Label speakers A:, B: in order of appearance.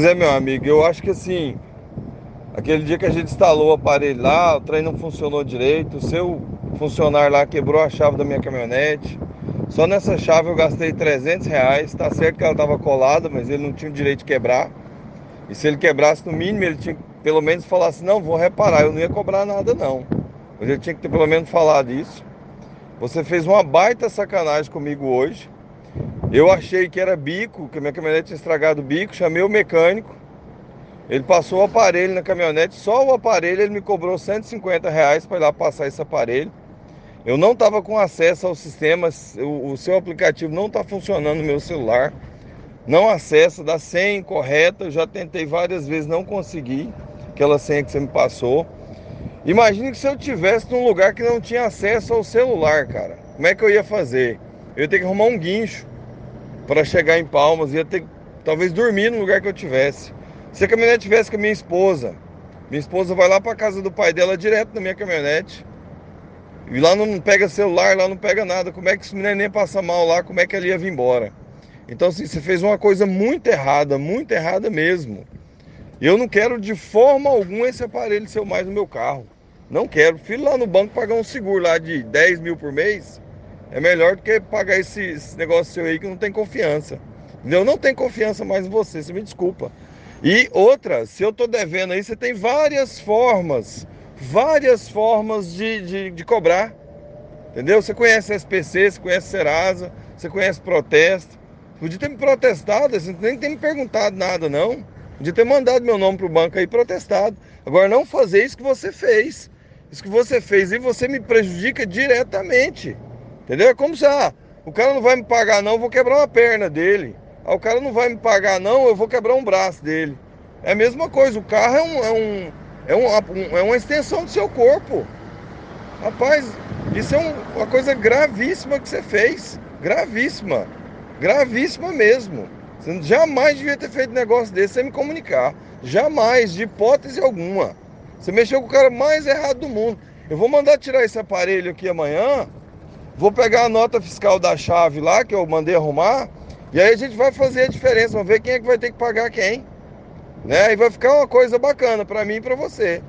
A: Pois é, meu amigo, eu acho que assim, aquele dia que a gente instalou o aparelho lá, o trem não funcionou direito, o seu funcionário lá quebrou a chave da minha caminhonete. Só nessa chave eu gastei 300 reais. Tá certo que ela estava colada, mas ele não tinha o direito de quebrar. E se ele quebrasse no mínimo, ele tinha que pelo menos falar assim: não, vou reparar, eu não ia cobrar nada não. Mas ele tinha que ter pelo menos falado isso. Você fez uma baita sacanagem comigo hoje. Eu achei que era bico, que a minha caminhonete tinha estragado o bico, chamei o mecânico. Ele passou o aparelho na caminhonete, só o aparelho ele me cobrou 150 reais para ir lá passar esse aparelho. Eu não estava com acesso ao sistema, o, o seu aplicativo não está funcionando no meu celular. Não acessa, dá senha incorreta, eu já tentei várias vezes, não consegui aquela senha que você me passou. Imagine que se eu tivesse num lugar que não tinha acesso ao celular, cara. Como é que eu ia fazer? Eu ia ter que arrumar um guincho para chegar em Palmas, ia ter talvez dormir no lugar que eu tivesse. Se a caminhonete tivesse com a minha esposa, minha esposa vai lá para casa do pai dela direto na minha caminhonete. E lá não pega celular, lá não pega nada. Como é que esse neném passa mal lá? Como é que ele ia vir embora? Então, assim, você fez uma coisa muito errada, muito errada mesmo. Eu não quero de forma alguma esse aparelho ser mais no meu carro. Não quero. Filho lá no banco pagar um seguro lá de 10 mil por mês é melhor do que pagar esse, esse negócio seu aí que não tem confiança. Eu não tenho confiança mais em você, você me desculpa. E outra, se eu tô devendo aí, você tem várias formas, várias formas de, de, de cobrar. Entendeu? Você conhece SPC, você conhece Serasa, você conhece protesto. Podia ter me protestado, você nem ter me perguntado nada, não. Podia ter mandado meu nome pro banco aí protestado. Agora não fazer isso que você fez. Isso que você fez e você me prejudica diretamente. Entendeu? É como se, ah, o cara não vai me pagar não, eu vou quebrar uma perna dele. Ah, o cara não vai me pagar, não, eu vou quebrar um braço dele. É a mesma coisa, o carro é, um, é, um, é, um, é uma extensão do seu corpo. Rapaz, isso é um, uma coisa gravíssima que você fez. Gravíssima. Gravíssima mesmo. Você jamais devia ter feito negócio desse sem me comunicar. Jamais, de hipótese alguma. Você mexeu com o cara mais errado do mundo. Eu vou mandar tirar esse aparelho aqui amanhã. Vou pegar a nota fiscal da chave lá que eu mandei arrumar e aí a gente vai fazer a diferença, vamos ver quem é que vai ter que pagar quem. Né? E vai ficar uma coisa bacana para mim e para você.